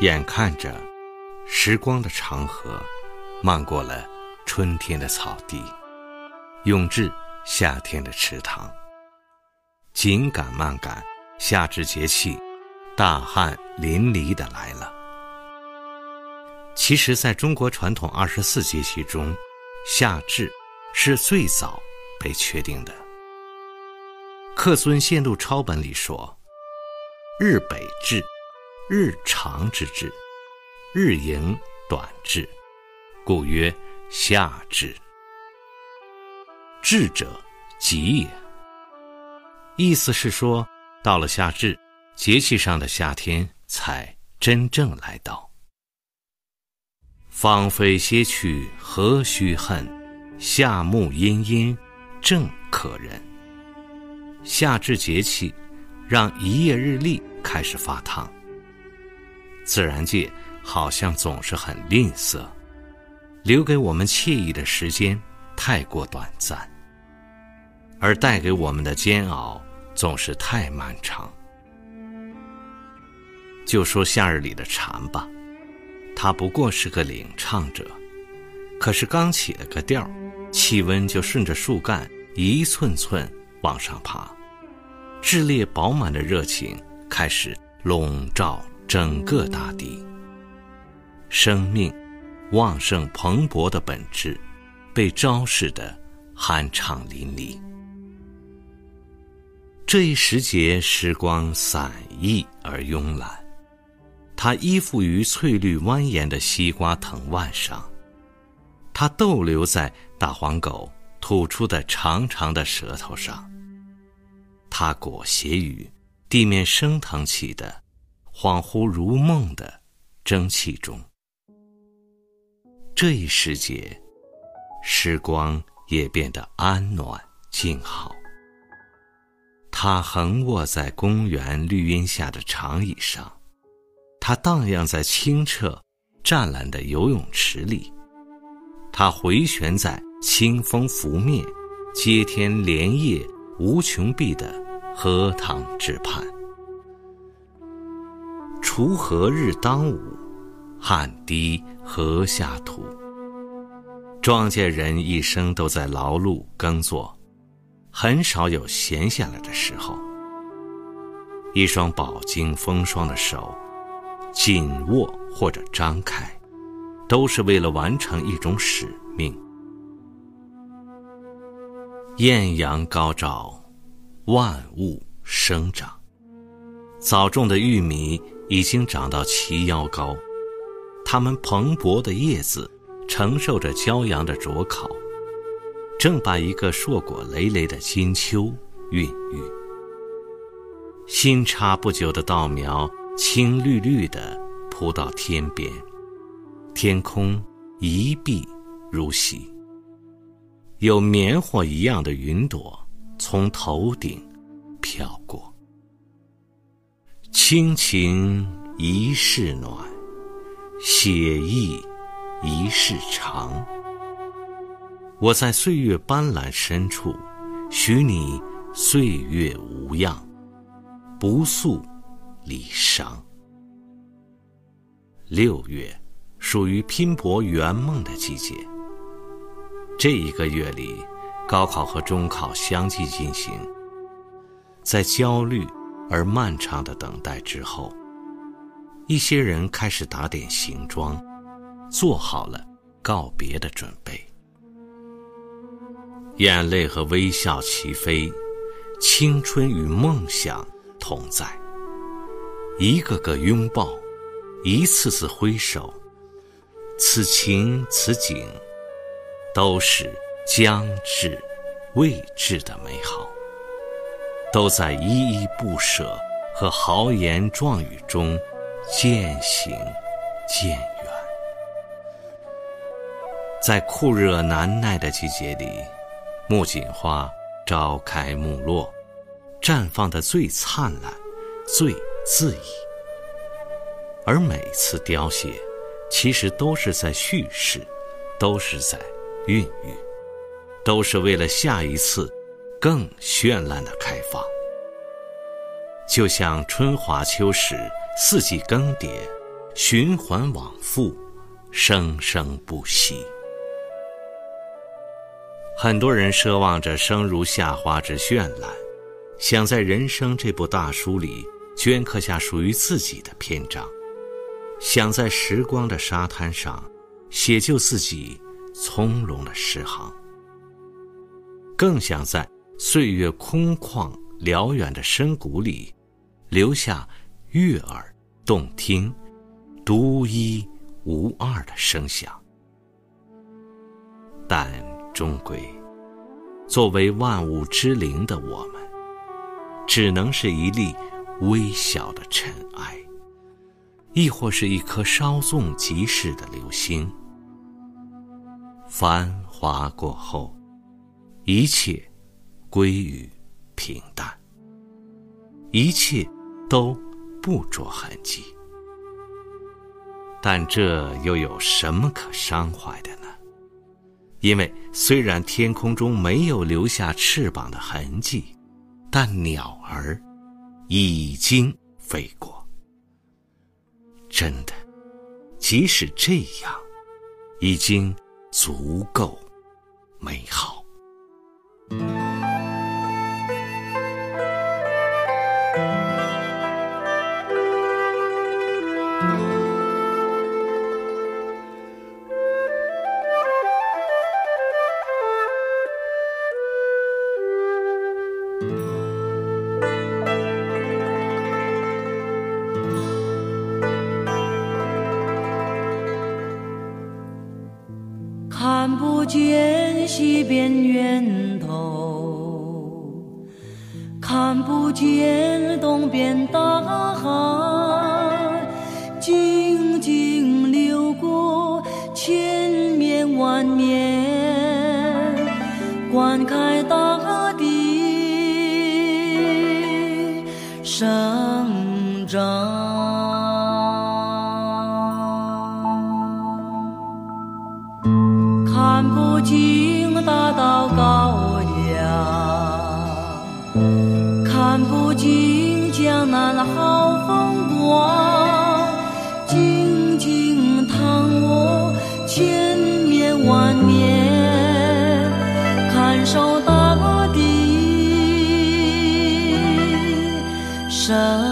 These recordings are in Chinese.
眼看着时光的长河漫过了春天的草地，涌至夏天的池塘。紧赶慢赶，夏至节气大汗淋漓的来了。其实，在中国传统二十四节气中，夏至是最早被确定的。客孙献录抄本里说：“日北至，日长之至，日盈短至，故曰夏至。至者，吉也。”意思是说，到了夏至，节气上的夏天才真正来到。芳菲歇去，何须恨？夏木阴阴，正可人。夏至节气，让一夜日历开始发烫。自然界好像总是很吝啬，留给我们惬意的时间太过短暂，而带给我们的煎熬总是太漫长。就说夏日里的蝉吧。它不过是个领唱者，可是刚起了个调，气温就顺着树干一寸寸往上爬，炽烈饱满的热情开始笼罩整个大地。生命旺盛蓬勃的本质，被昭示的酣畅淋漓。这一时节，时光散逸而慵懒。它依附于翠绿蜿蜒的西瓜藤蔓上，它逗留在大黄狗吐出的长长的舌头上，它裹挟于地面升腾起的恍惚如梦的蒸汽中。这一时节，时光也变得安暖静好。它横卧在公园绿荫下的长椅上。它荡漾在清澈、湛蓝的游泳池里，它回旋在清风拂面、接天莲叶无穷碧的荷塘之畔。锄禾日当午，汗滴禾下土。庄稼人一生都在劳碌耕作，很少有闲下来的时候。一双饱经风霜的手。紧握或者张开，都是为了完成一种使命。艳阳高照，万物生长。早种的玉米已经长到齐腰高，它们蓬勃的叶子承受着骄阳的灼烤，正把一个硕果累累的金秋孕育。新插不久的稻苗。青绿绿的铺到天边，天空一碧如洗。有棉花一样的云朵从头顶飘过。亲情一世暖，写意一世长。我在岁月斑斓深处，许你岁月无恙，不诉。离殇。六月，属于拼搏圆梦的季节。这一个月里，高考和中考相继进行。在焦虑而漫长的等待之后，一些人开始打点行装，做好了告别的准备。眼泪和微笑齐飞，青春与梦想同在。一个个拥抱，一次次挥手，此情此景，都是将至未至的美好，都在依依不舍和豪言壮语中渐行渐远。在酷热难耐的季节里，木槿花朝开暮落，绽放的最灿烂，最。恣意，而每次凋谢，其实都是在蓄势，都是在孕育，都是为了下一次更绚烂的开放。就像春华秋实，四季更迭，循环往复，生生不息。很多人奢望着生如夏花之绚烂，想在人生这部大书里镌刻下属于自己的篇章，想在时光的沙滩上写就自己从容的诗行，更想在岁月空旷辽远的深谷里留下悦耳动听、独一无二的声响，但。终归，作为万物之灵的我们，只能是一粒微小的尘埃，亦或是一颗稍纵即逝的流星。繁华过后，一切归于平淡，一切都不着痕迹。但这又有什么可伤怀的呢？因为虽然天空中没有留下翅膀的痕迹，但鸟儿已经飞过。真的，即使这样，已经足够美好。不见西边源头，看不见东边大海，静静流过千绵万面，观开大地生长。看不尽大道高粱，看不尽江南好风光，静静躺卧千年万年，看守大地生。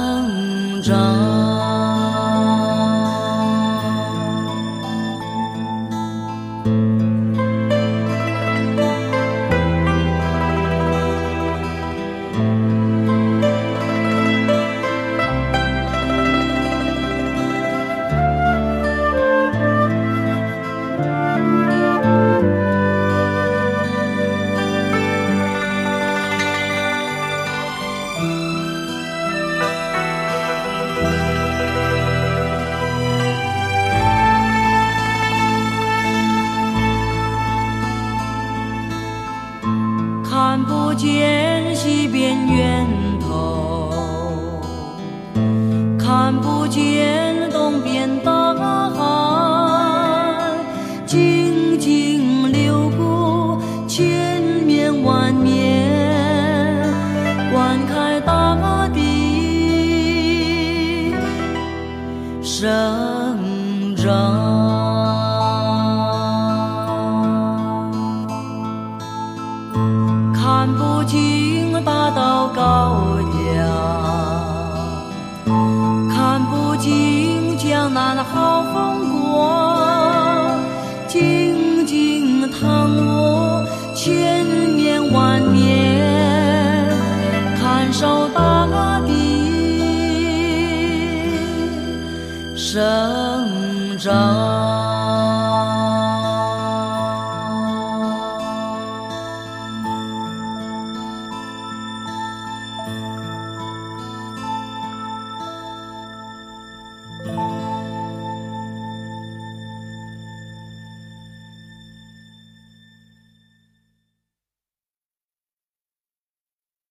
看不见东边大海，静静流过千面万面，观开大地生长。生长。